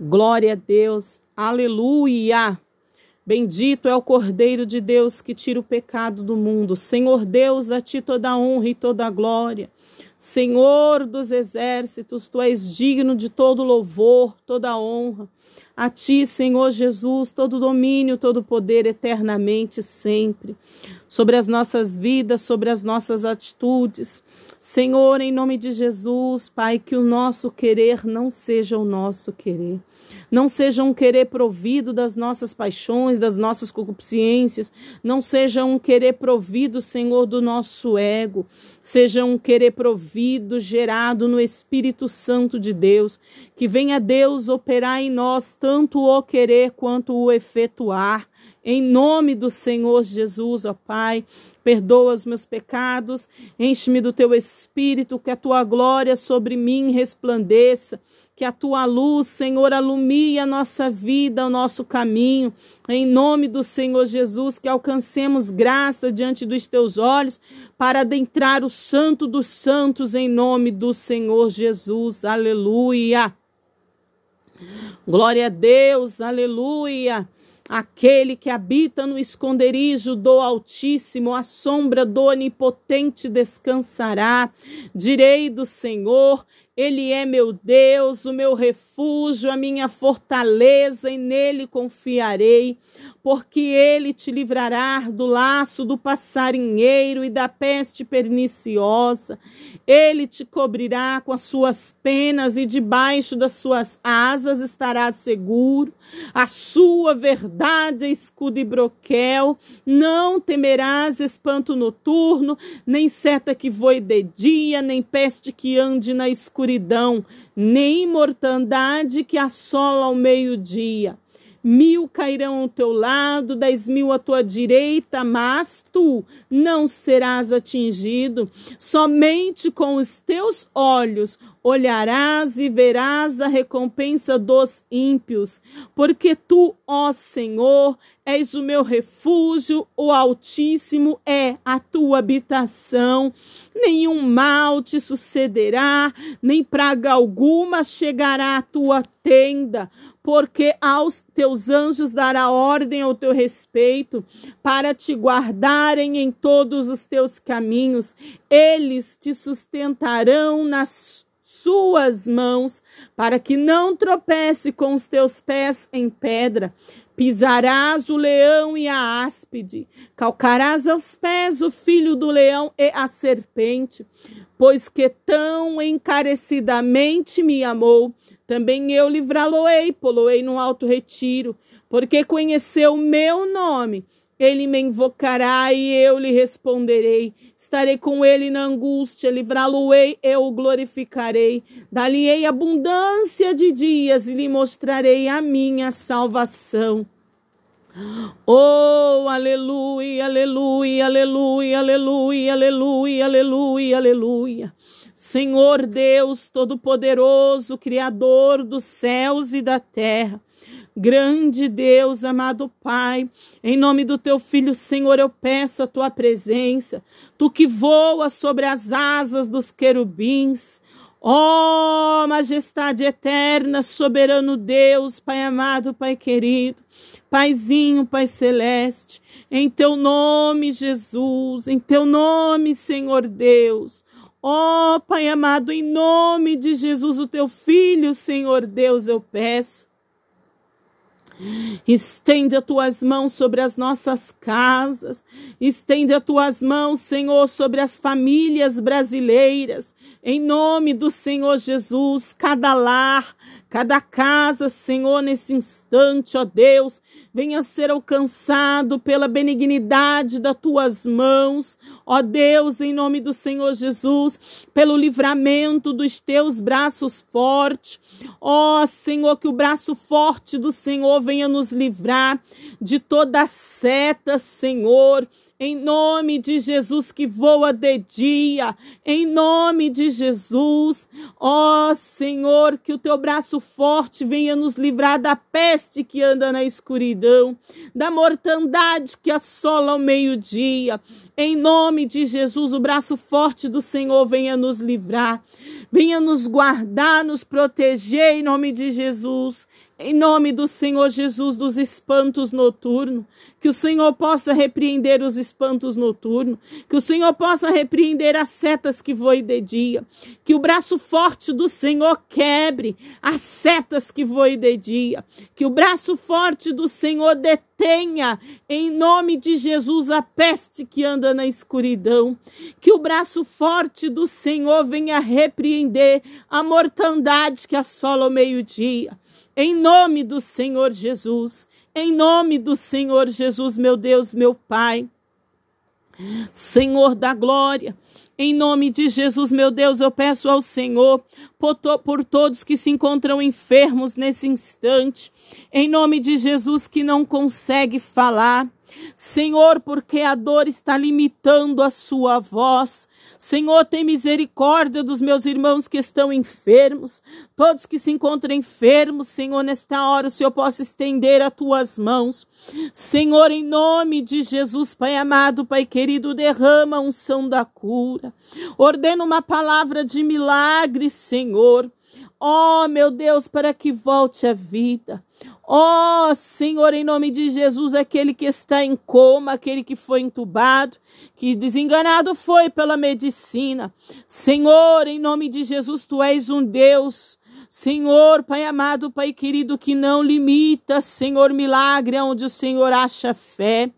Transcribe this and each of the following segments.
Glória a Deus. Aleluia. Bendito é o Cordeiro de Deus que tira o pecado do mundo. Senhor Deus, a ti toda a honra e toda a glória. Senhor dos exércitos, tu és digno de todo louvor, toda honra. A ti, Senhor Jesus, todo domínio, todo poder eternamente, sempre, sobre as nossas vidas, sobre as nossas atitudes. Senhor, em nome de Jesus, Pai, que o nosso querer não seja o nosso querer não seja um querer provido das nossas paixões, das nossas concupiscências, não seja um querer provido, Senhor, do nosso ego, seja um querer provido, gerado no Espírito Santo de Deus, que venha Deus operar em nós tanto o querer quanto o efetuar. Em nome do Senhor Jesus, ó Pai, perdoa os meus pecados, enche-me do teu espírito, que a tua glória sobre mim resplandeça que a tua luz, Senhor, alumie a nossa vida, o nosso caminho. Em nome do Senhor Jesus, que alcancemos graça diante dos teus olhos para adentrar o Santo dos Santos, em nome do Senhor Jesus. Aleluia. Glória a Deus, aleluia. Aquele que habita no esconderijo do Altíssimo, a sombra do Onipotente descansará. Direi do Senhor, Ele é meu Deus, o meu refúgio, a minha fortaleza, e nele confiarei porque ele te livrará do laço do passarinheiro e da peste perniciosa. Ele te cobrirá com as suas penas e debaixo das suas asas estará seguro. A sua verdade é escudo e broquel. Não temerás espanto noturno, nem seta que voe de dia, nem peste que ande na escuridão, nem mortandade que assola ao meio-dia mil cairão ao teu lado, dez mil à tua direita, mas tu não serás atingido. Somente com os teus olhos olharás e verás a recompensa dos ímpios, porque tu, ó Senhor, és o meu refúgio, o Altíssimo é a tua habitação. Nenhum mal te sucederá, nem praga alguma chegará à tua tenda, porque aos teus anjos dará ordem ao teu respeito, para te guardarem em todos os teus caminhos. Eles te sustentarão nas suas mãos, para que não tropece com os teus pés em pedra. Pisarás o leão e a áspide, calcarás aos pés o filho do leão e a serpente, pois que tão encarecidamente me amou também eu livrá-lo-ei, poloei no alto retiro, porque conheceu o meu nome. Ele me invocará e eu lhe responderei. Estarei com ele na angústia, livrá-lo-ei, eu o glorificarei. Dar-lhe-ei abundância de dias e lhe mostrarei a minha salvação. Oh, aleluia, aleluia, aleluia, aleluia, aleluia, aleluia, aleluia. Senhor Deus Todo-Poderoso, Criador dos céus e da terra. Grande Deus, amado Pai, em nome do teu filho, Senhor, eu peço a tua presença. Tu que voas sobre as asas dos querubins. Ó oh, majestade eterna, soberano Deus, Pai amado, Pai querido, Paizinho, Pai celeste, em teu nome, Jesus, em teu nome, Senhor Deus. Ó oh, Pai amado, em nome de Jesus, o teu filho, Senhor Deus, eu peço. Estende as tuas mãos sobre as nossas casas, estende as tuas mãos, Senhor, sobre as famílias brasileiras, em nome do Senhor Jesus, cada lar, cada casa, Senhor, nesse instante, ó Deus, venha ser alcançado pela benignidade das tuas mãos, ó Deus, em nome do Senhor Jesus, pelo livramento dos teus braços fortes, ó Senhor, que o braço forte do Senhor venha nos livrar de toda seta, Senhor, em nome de Jesus que voa de dia, em nome de Jesus, ó Senhor, que o teu braço forte venha nos livrar da peste que anda na escuridão, da mortandade que assola ao meio-dia, em nome de Jesus, o braço forte do Senhor venha nos livrar, venha nos guardar, nos proteger, em nome de Jesus. Em nome do Senhor Jesus, dos espantos noturnos, que o Senhor possa repreender os espantos noturnos, que o Senhor possa repreender as setas que voem de dia, que o braço forte do Senhor quebre as setas que voem de dia, que o braço forte do Senhor detenha, em nome de Jesus, a peste que anda na escuridão, que o braço forte do Senhor venha repreender a mortandade que assola o meio-dia em nome do Senhor Jesus, em nome do Senhor Jesus, meu Deus, meu Pai. Senhor da glória, em nome de Jesus, meu Deus, eu peço ao Senhor por, to por, todos que se encontram enfermos nesse instante, em nome de Jesus que não consegue falar. Senhor, porque a dor está limitando a sua voz. Senhor, tem misericórdia dos meus irmãos que estão enfermos, todos que se encontram enfermos, Senhor, nesta hora o Senhor possa estender as tuas mãos. Senhor, em nome de Jesus, Pai amado, Pai querido, derrama a unção da cura. Ordena uma palavra de milagre, Senhor. Oh, meu Deus, para que volte a vida. Ó oh, Senhor, em nome de Jesus, aquele que está em coma, aquele que foi entubado, que desenganado foi pela medicina. Senhor, em nome de Jesus, tu és um Deus. Senhor, Pai amado, Pai querido, que não limita, Senhor, milagre onde o Senhor acha fé.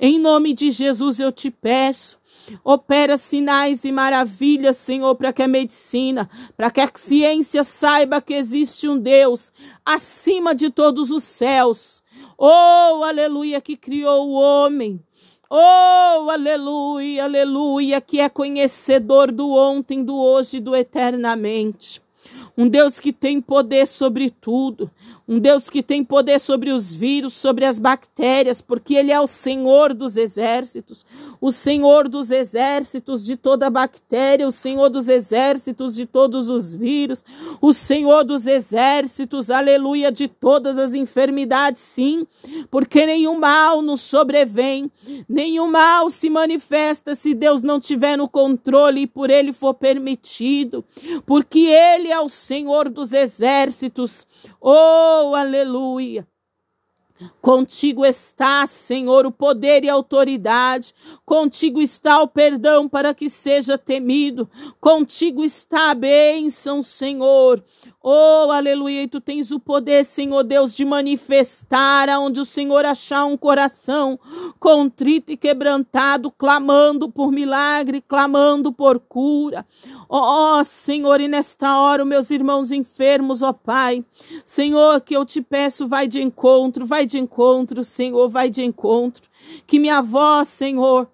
Em nome de Jesus eu te peço, Opera sinais e maravilhas, Senhor, para que a medicina, para que a ciência saiba que existe um Deus acima de todos os céus. Oh, aleluia, que criou o homem. Oh, aleluia, aleluia, que é conhecedor do ontem, do hoje e do eternamente. Um Deus que tem poder sobre tudo, um Deus que tem poder sobre os vírus, sobre as bactérias, porque Ele é o Senhor dos exércitos, o Senhor dos exércitos de toda bactéria, o Senhor dos exércitos de todos os vírus, o Senhor dos exércitos, aleluia, de todas as enfermidades, sim, porque nenhum mal nos sobrevém, nenhum mal se manifesta se Deus não tiver no controle e por Ele for permitido, porque Ele é o Senhor dos exércitos, Oh, aleluia! Contigo está, Senhor, o poder e a autoridade. Contigo está o perdão para que seja temido. Contigo está a bênção, Senhor. Oh, aleluia. E tu tens o poder, Senhor Deus, de manifestar aonde o Senhor achar um coração contrito e quebrantado, clamando por milagre, clamando por cura. Ó oh, Senhor, e nesta hora, meus irmãos enfermos, ó oh, Pai, Senhor, que eu te peço, vai de encontro, vai de encontro, Senhor, vai de encontro. Que minha voz, Senhor,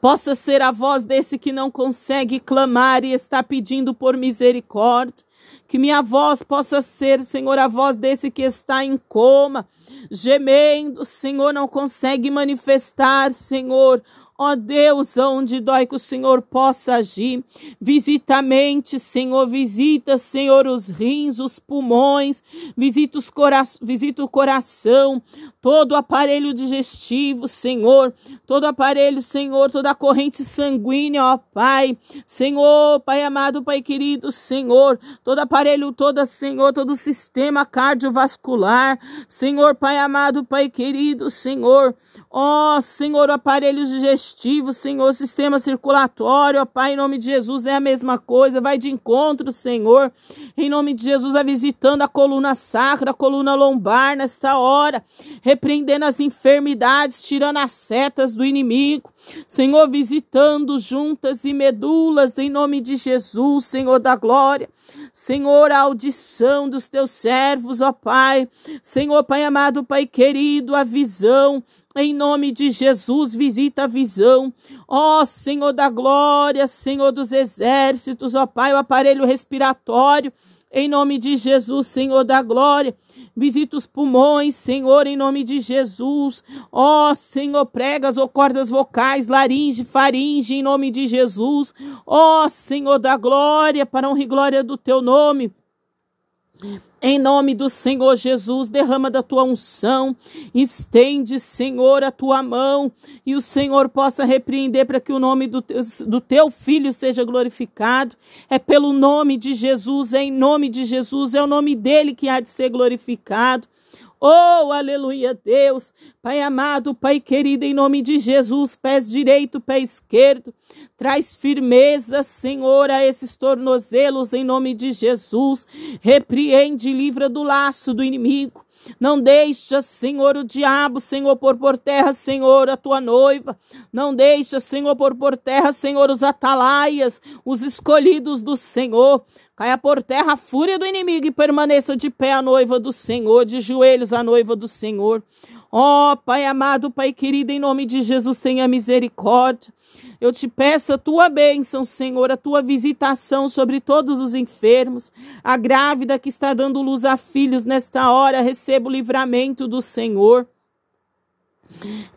possa ser a voz desse que não consegue clamar e está pedindo por misericórdia. Que minha voz possa ser, Senhor, a voz desse que está em coma, gemendo, Senhor, não consegue manifestar, Senhor, Ó Deus, onde dói que o Senhor possa agir. Visita a mente, Senhor. Visita, Senhor, os rins, os pulmões. Visita, os cora visita o coração. Todo o aparelho digestivo, Senhor. Todo o aparelho, Senhor. Toda a corrente sanguínea, ó Pai. Senhor, Pai amado, Pai querido, Senhor. Todo aparelho, toda, Senhor. Todo o sistema cardiovascular. Senhor, Pai amado, Pai querido, Senhor. Ó Senhor, o aparelho digestivo Senhor, sistema circulatório, ó Pai, em nome de Jesus é a mesma coisa, vai de encontro, Senhor, em nome de Jesus, vai visitando a coluna sacra, a coluna lombar nesta hora, repreendendo as enfermidades, tirando as setas do inimigo, Senhor, visitando juntas e medulas, em nome de Jesus, Senhor da glória, Senhor, a audição dos teus servos, ó Pai, Senhor, Pai amado, Pai querido, a visão, em nome de Jesus, visita a visão. Ó Senhor da glória, Senhor dos exércitos, ó Pai, o aparelho respiratório. em nome de Jesus, Senhor da glória. Visita os pulmões, Senhor, em nome de Jesus. Ó, oh, Senhor, pregas ou cordas vocais, laringe, faringe, em nome de Jesus. Ó, oh, Senhor da glória, para honra e glória do teu nome. Em nome do Senhor Jesus, derrama da tua unção, estende, Senhor, a tua mão e o Senhor possa repreender para que o nome do teu, do teu filho seja glorificado. É pelo nome de Jesus, é em nome de Jesus, é o nome dele que há de ser glorificado. Oh, aleluia, Deus. Pai amado, Pai querido, em nome de Jesus, pés direito, pé esquerdo. Traz firmeza, Senhor, a esses tornozelos, em nome de Jesus. Repreende e livra do laço do inimigo. Não deixa, Senhor, o diabo, Senhor, pôr por terra, Senhor, a tua noiva. Não deixa, Senhor, pôr por terra, Senhor, os atalaias, os escolhidos do Senhor. Caia por terra a fúria do inimigo e permaneça de pé a noiva do Senhor, de joelhos a noiva do Senhor. Ó oh, Pai amado, Pai querido, em nome de Jesus, tenha misericórdia. Eu te peço a tua bênção, Senhor, a tua visitação sobre todos os enfermos. A grávida que está dando luz a filhos nesta hora, receba o livramento do Senhor.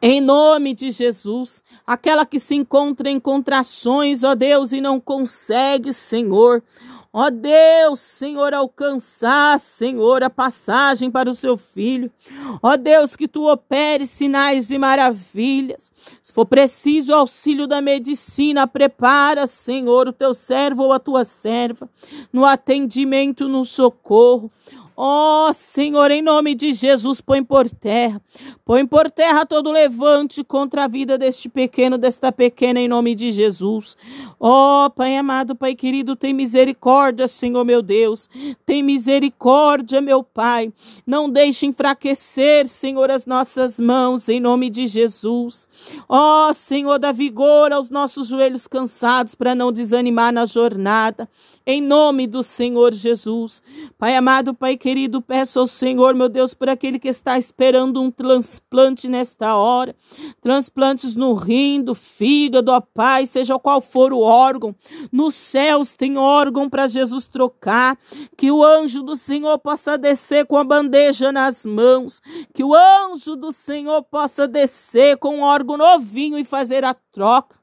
Em nome de Jesus, aquela que se encontra em contrações, ó Deus, e não consegue, Senhor. Ó Deus, Senhor, alcançar, Senhor, a passagem para o seu filho. Ó Deus, que tu opere sinais e maravilhas. Se for preciso auxílio da medicina, prepara, Senhor, o teu servo ou a tua serva no atendimento, no socorro. Ó oh, Senhor, em nome de Jesus, põe por terra, põe por terra todo levante contra a vida deste pequeno, desta pequena, em nome de Jesus. Ó oh, Pai amado, Pai querido, tem misericórdia, Senhor meu Deus, tem misericórdia, meu Pai. Não deixe enfraquecer, Senhor, as nossas mãos, em nome de Jesus. Ó oh, Senhor, dá vigor aos nossos joelhos cansados para não desanimar na jornada em nome do Senhor Jesus. Pai amado, Pai querido, peço ao Senhor, meu Deus, por aquele que está esperando um transplante nesta hora, transplantes no rim, do fígado, ó Pai, seja qual for o órgão, nos céus tem órgão para Jesus trocar, que o anjo do Senhor possa descer com a bandeja nas mãos, que o anjo do Senhor possa descer com um órgão novinho e fazer a troca.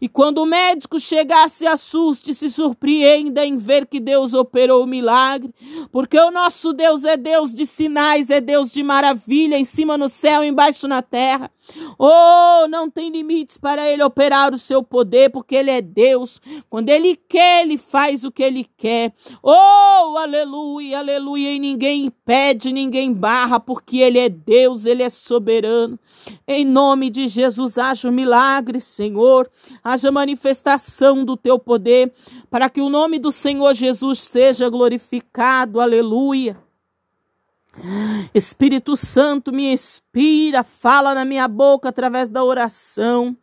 E quando o médico chegar, se assuste, se surpreenda em ver que Deus operou o milagre, porque o nosso Deus é Deus de sinais, é Deus de maravilha, em cima no céu, embaixo na terra. Oh, não tem limites para ele operar o seu poder, porque ele é Deus. Quando ele quer, ele faz o que ele quer. Oh, aleluia, aleluia. E ninguém impede, ninguém barra, porque ele é Deus, ele é soberano. Em nome de Jesus, haja um milagre, Senhor haja manifestação do teu poder, para que o nome do Senhor Jesus seja glorificado. Aleluia. Espírito Santo, me inspira, fala na minha boca através da oração.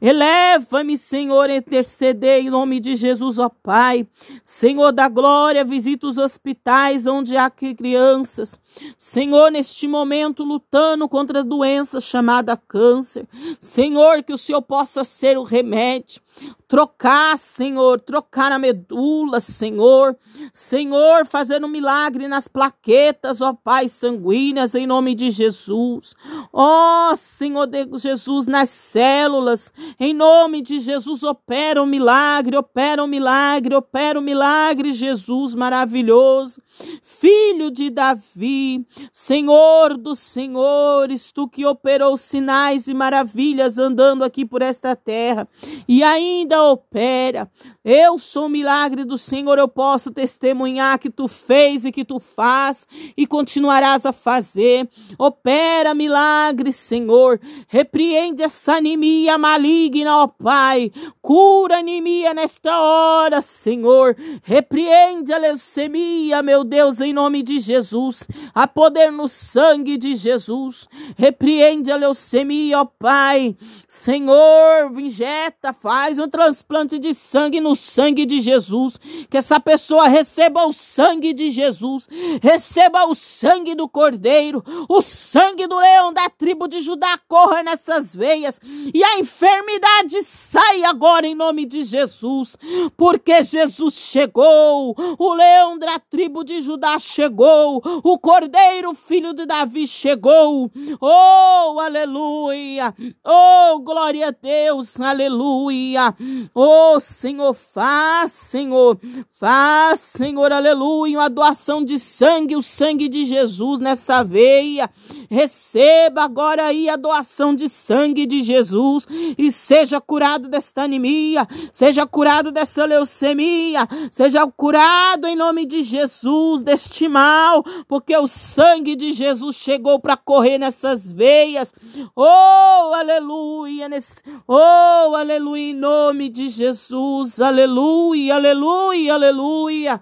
Eleva-me, Senhor, interceder em nome de Jesus, ó Pai. Senhor da glória, visita os hospitais onde há crianças. Senhor, neste momento, lutando contra a doença chamada câncer. Senhor, que o Senhor possa ser o remédio. Trocar, Senhor, trocar a medula, Senhor. Senhor, fazer um milagre nas plaquetas, ó Pai, sanguíneas, em nome de Jesus. Ó Senhor de Jesus, nas células, em nome de Jesus, opera um milagre, opera um milagre, opera um milagre, Jesus maravilhoso. Filho de Davi, Senhor dos senhores, tu que operou sinais e maravilhas andando aqui por esta terra e ainda opera. Eu sou o milagre do Senhor, eu posso testemunhar que tu fez e que tu faz e continuarás a fazer. Opera milagre, Senhor. Repreende essa anemia maligna, ó Pai. Cura anemia nesta hora, Senhor. Repreende a leucemia, meu Deus, em nome de Jesus. Há poder no sangue de Jesus. Repreende a leucemia, ó Pai. Senhor, injeta, faz um transplante de sangue no sangue de Jesus. Que essa pessoa receba o sangue de Jesus. Receba o sangue do Cordeiro. O sangue do leão da tribo de Judá corra nessas veias. E a enfermidade sai agora em nome de Jesus. Porque Jesus chegou. O leão da tribo de Judá chegou. O Cordeiro, filho de Davi, chegou. Oh, aleluia. Oh, glória a Deus. Aleluia. Oh, Senhor, faz, Senhor. Faz, Senhor, aleluia. Uma doação de sangue, o sangue de Jesus nessa veia. Receba agora aí a doação de sangue de Jesus e seja curado desta anemia, seja curado dessa leucemia, seja curado em nome de Jesus deste mal, porque o sangue de Jesus chegou para correr nessas veias. Oh, aleluia, nesse, oh, aleluia, em nome de Jesus, aleluia, aleluia, aleluia.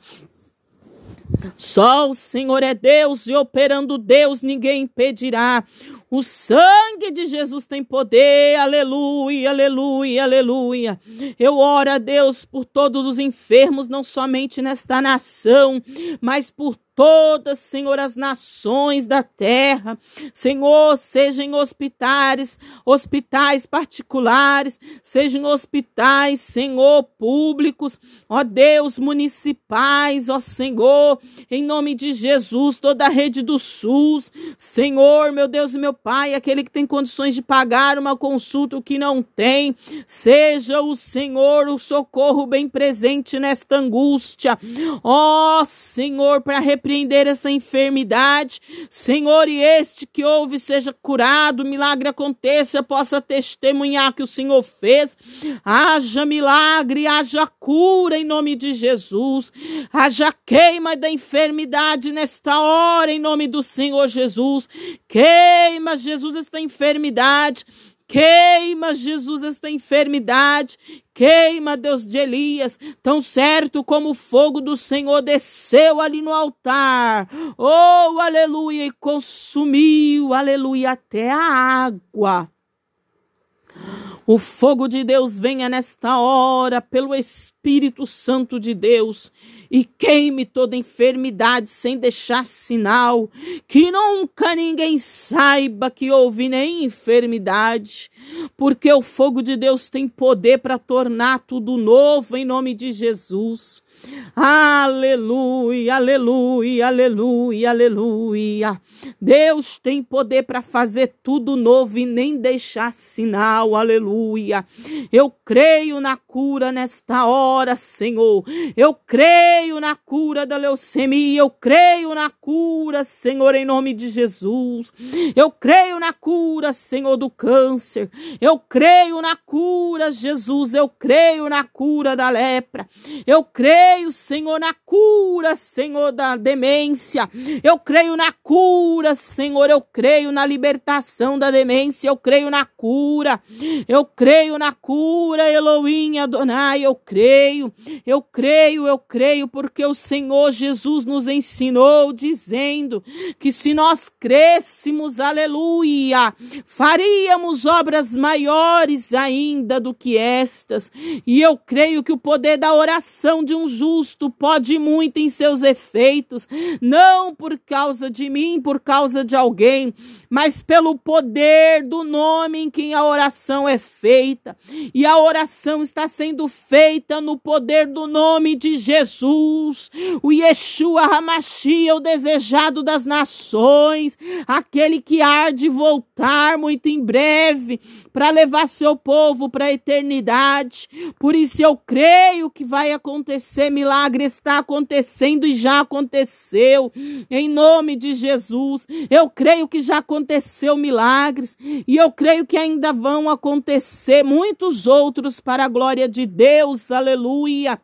Só o Senhor é Deus e operando Deus ninguém impedirá. O sangue de Jesus tem poder, aleluia, aleluia, aleluia. Eu oro a Deus por todos os enfermos, não somente nesta nação, mas por todas, Senhor, as nações da terra. Senhor, sejam hospitais, hospitais particulares, sejam hospitais, Senhor, públicos, ó Deus, municipais, ó Senhor, em nome de Jesus, toda a rede do SUS, Senhor, meu Deus e meu Pai, aquele que tem condições de pagar uma consulta, o que não tem, seja o Senhor o socorro bem presente nesta angústia, ó Senhor, para repreender repreender essa enfermidade. Senhor, e este que ouve seja curado, milagre aconteça, possa testemunhar que o Senhor fez. Haja milagre, haja cura em nome de Jesus. Haja queima da enfermidade nesta hora em nome do Senhor Jesus. Queima, Jesus, esta enfermidade. Queima, Jesus, esta enfermidade. Queima, Deus de Elias, tão certo como o fogo do Senhor desceu ali no altar. Oh, aleluia, e consumiu, aleluia, até a água. O fogo de Deus venha nesta hora pelo Espírito Santo de Deus e queime toda enfermidade sem deixar sinal, que nunca ninguém saiba que houve nem enfermidade, porque o fogo de Deus tem poder para tornar tudo novo em nome de Jesus. Aleluia, aleluia, aleluia, aleluia. Deus tem poder para fazer tudo novo e nem deixar sinal. Aleluia. Eu creio na cura nesta hora, Senhor. Eu creio na cura da leucemia. Eu creio na cura, Senhor, em nome de Jesus. Eu creio na cura, Senhor, do câncer. Eu creio na cura, Jesus. Eu creio na cura da lepra. Eu creio, Senhor, na cura, Senhor, da demência. Eu creio na cura, Senhor. Eu creio na libertação da demência. Eu creio na cura. Eu creio na cura, Elohim, Adonai. Eu creio, eu creio, eu creio, porque o Senhor Jesus nos ensinou, dizendo que se nós crêssemos, aleluia, faríamos obras maiores ainda do que estas. E eu creio que o poder da oração de um justo pode muito em seus efeitos, não por causa de mim, por causa de alguém, mas pelo poder do nome em quem a oração é feita. E a oração está sendo feita no poder do nome de Jesus, o Yeshua Hamashia, o desejado das nações, aquele que há de voltar muito em breve para levar seu povo para a eternidade. Por isso eu creio que vai acontecer milagre está acontecendo e já aconteceu. Em nome de Jesus, eu creio que já aconteceu milagres e eu creio que ainda vão acontecer muitos outros para a glória de Deus. Aleluia.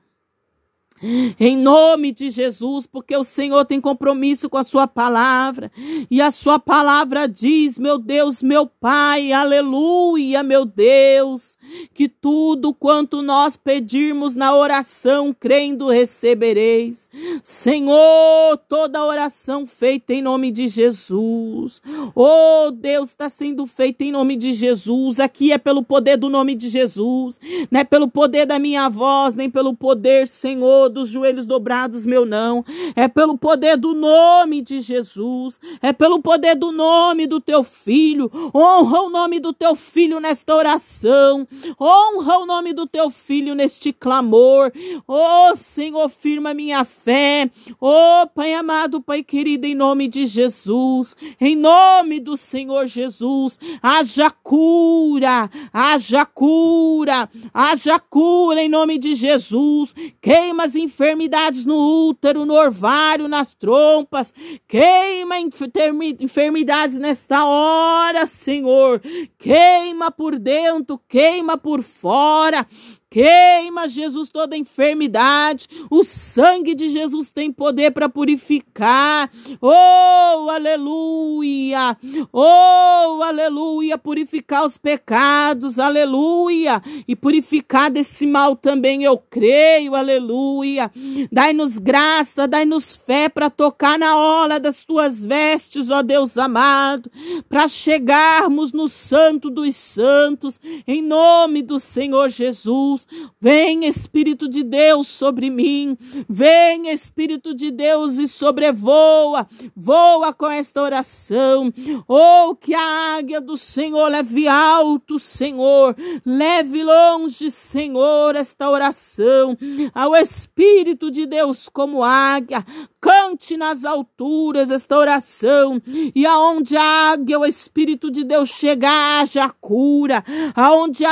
Em nome de Jesus, porque o Senhor tem compromisso com a sua palavra, e a sua palavra diz, meu Deus, meu Pai, aleluia, meu Deus, que tudo quanto nós pedirmos na oração, crendo, recebereis. Senhor, toda oração feita em nome de Jesus. Oh, Deus, está sendo feita em nome de Jesus. Aqui é pelo poder do nome de Jesus, não é pelo poder da minha voz, nem pelo poder, Senhor, dos joelhos dobrados, meu não. É pelo poder do nome de Jesus. É pelo poder do nome do teu filho. Honra o nome do teu filho nesta oração. Honra o nome do teu filho neste clamor. Oh, Senhor, firma minha fé. Oh, Pai amado, Pai querido, em nome de Jesus. Em nome do Senhor Jesus. Haja cura. Haja cura. Haja cura em nome de Jesus. Queima as enfermidades no útero, no orvário, nas trompas. Queima enfermidades nesta hora, Senhor. Queima por dentro, queima por fora. Queima, Jesus, toda enfermidade. O sangue de Jesus tem poder para purificar. Oh, aleluia! Oh, aleluia! Purificar os pecados, aleluia! E purificar desse mal também, eu creio, aleluia! Dai-nos graça, dai-nos fé para tocar na ola das tuas vestes, ó Deus amado, para chegarmos no Santo dos Santos, em nome do Senhor Jesus. Vem Espírito de Deus sobre mim. Vem Espírito de Deus e sobrevoa. Voa com esta oração. Oh, que a águia do Senhor leve alto, Senhor. Leve longe, Senhor, esta oração. Ao Espírito de Deus como águia. Cante nas alturas esta oração. E aonde a águia, o Espírito de Deus chegar, haja cura. Aonde a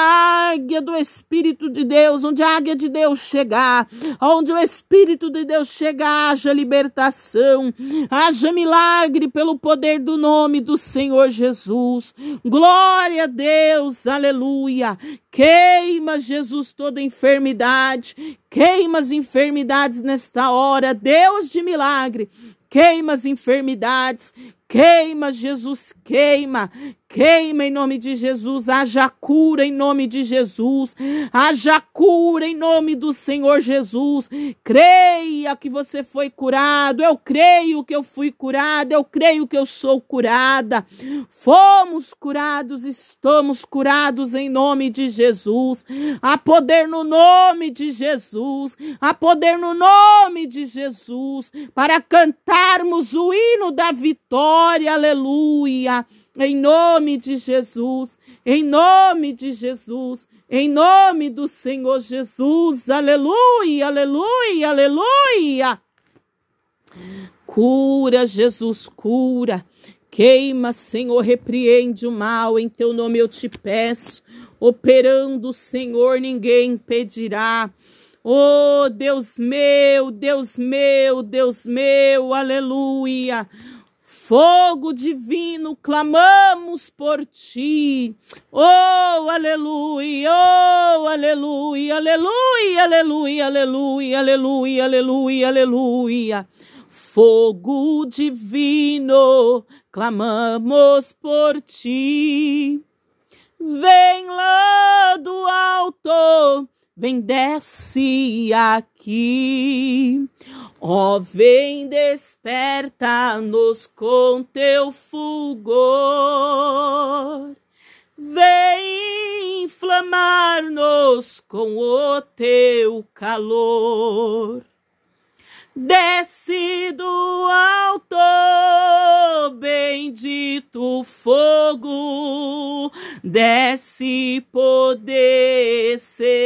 águia do Espírito de Deus, onde a águia de Deus chegar, onde o Espírito de Deus chegar, haja libertação, haja milagre pelo poder do nome do Senhor Jesus. Glória a Deus, aleluia. Queima, Jesus, toda enfermidade, queima as enfermidades nesta hora, Deus de milagre, queima as enfermidades, queima, Jesus, queima, Queima em nome de Jesus, haja cura em nome de Jesus, haja cura em nome do Senhor Jesus. Creia que você foi curado, eu creio que eu fui curada, eu creio que eu sou curada. Fomos curados, estamos curados em nome de Jesus. Há poder no nome de Jesus, há poder no nome de Jesus para cantarmos o hino da vitória, aleluia em nome de Jesus, em nome de Jesus, em nome do Senhor Jesus, aleluia, aleluia, aleluia. Cura, Jesus, cura. Queima, Senhor, repreende o mal, em teu nome eu te peço. Operando, Senhor, ninguém impedirá. Oh, Deus meu, Deus meu, Deus meu, aleluia fogo divino, clamamos por ti. Oh, aleluia, oh, aleluia, aleluia, aleluia, aleluia, aleluia, aleluia, aleluia. Fogo divino, clamamos por ti. Vem lá do alto, vem desce aqui. Ó, oh, vem desperta-nos com teu fulgor. Vem inflamar-nos com o teu calor. Desce do alto, bendito fogo, desce poder celestial.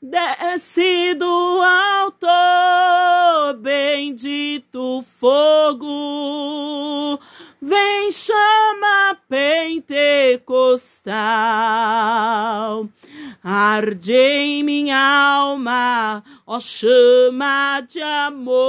Desce do alto, bendito fogo, vem chama pentecostal. Arde em minha alma, ó chama de amor,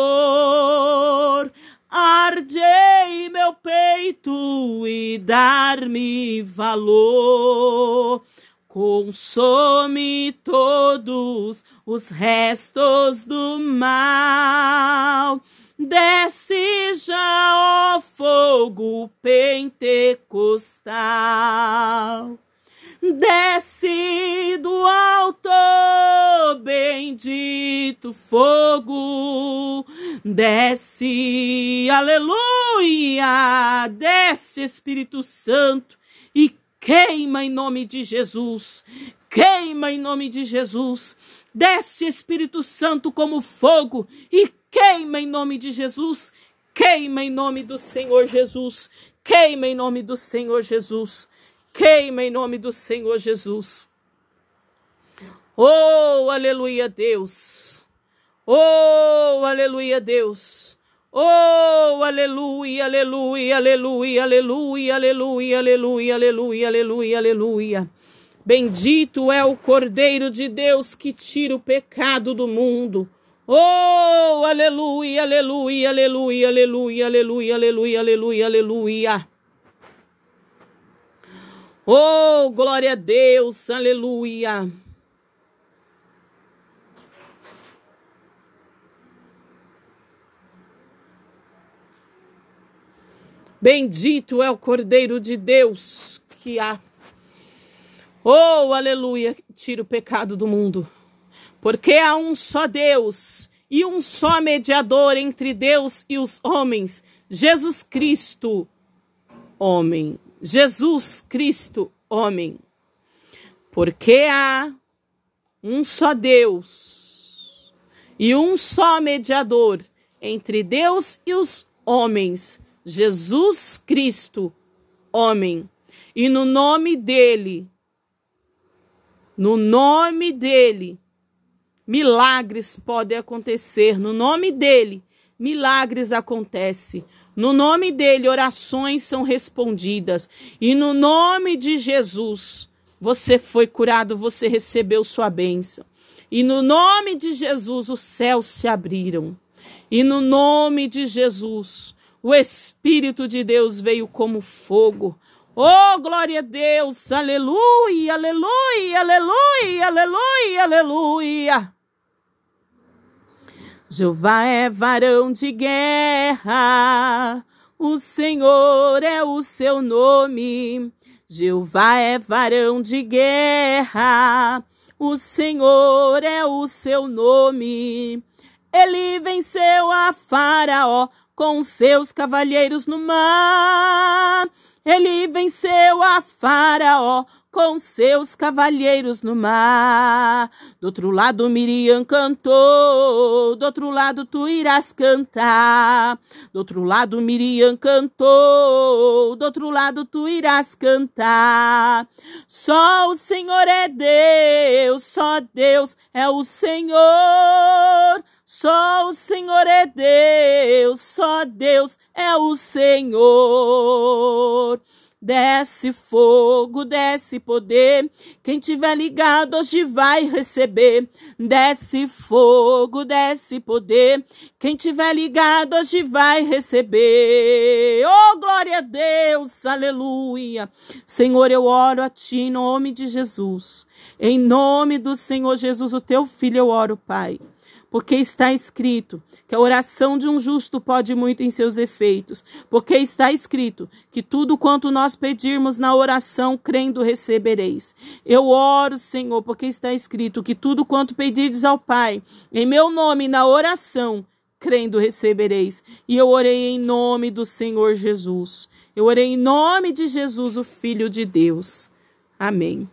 arde em meu peito e dar-me valor consome todos os restos do mal. Desce já, ó fogo pentecostal. Desce do alto, bendito fogo. Desce, aleluia. Desce, Espírito Santo, e queima em nome de Jesus. Queima em nome de Jesus. Desce, Espírito Santo, como fogo e queima em nome de Jesus. Queima em nome do Senhor Jesus. Queima em nome do Senhor Jesus. Queima em nome do Senhor Jesus. Oh, aleluia, Deus. Oh, aleluia, Deus. Oh, aleluia, aleluia, aleluia, aleluia, aleluia, aleluia, aleluia, aleluia, aleluia. Bendito é o Cordeiro de Deus que tira o pecado do mundo. Oh, aleluia, aleluia, aleluia, aleluia, aleluia, aleluia, aleluia, aleluia. Oh, glória a Deus, aleluia. Bendito é o Cordeiro de Deus que há. Oh, aleluia, tira o pecado do mundo. Porque há um só Deus e um só mediador entre Deus e os homens, Jesus Cristo, homem. Jesus Cristo, homem. Porque há um só Deus e um só mediador entre Deus e os homens, Jesus Cristo, homem. E no nome dele, no nome dele, milagres podem acontecer. No nome dele, milagres acontecem. No nome dele, orações são respondidas. E no nome de Jesus, você foi curado, você recebeu sua bênção. E no nome de Jesus, os céus se abriram. E no nome de Jesus, o Espírito de Deus veio como fogo. Oh, glória a Deus! Aleluia, aleluia, aleluia, aleluia, aleluia. Jeová é varão de guerra, o Senhor é o seu nome. Jeová é varão de guerra, o Senhor é o seu nome. Ele venceu a Faraó com seus cavalheiros no mar. Ele venceu a Faraó com seus cavalheiros no mar. Do outro lado Miriam cantou, do outro lado tu irás cantar. Do outro lado Miriam cantou, do outro lado tu irás cantar. Só o Senhor é Deus, só Deus é o Senhor. Só o Senhor é Deus, só Deus é o Senhor. Desce fogo, desce poder. Quem tiver ligado hoje vai receber. Desce fogo, desce poder. Quem tiver ligado hoje vai receber. Oh, glória a Deus, aleluia. Senhor, eu oro a ti em nome de Jesus. Em nome do Senhor Jesus, o teu filho, eu oro, Pai porque está escrito que a oração de um justo pode muito em seus efeitos, porque está escrito que tudo quanto nós pedirmos na oração, crendo, recebereis. Eu oro, Senhor, porque está escrito que tudo quanto pedirdes ao Pai, em meu nome, na oração, crendo, recebereis. E eu orei em nome do Senhor Jesus. Eu orei em nome de Jesus, o Filho de Deus. Amém.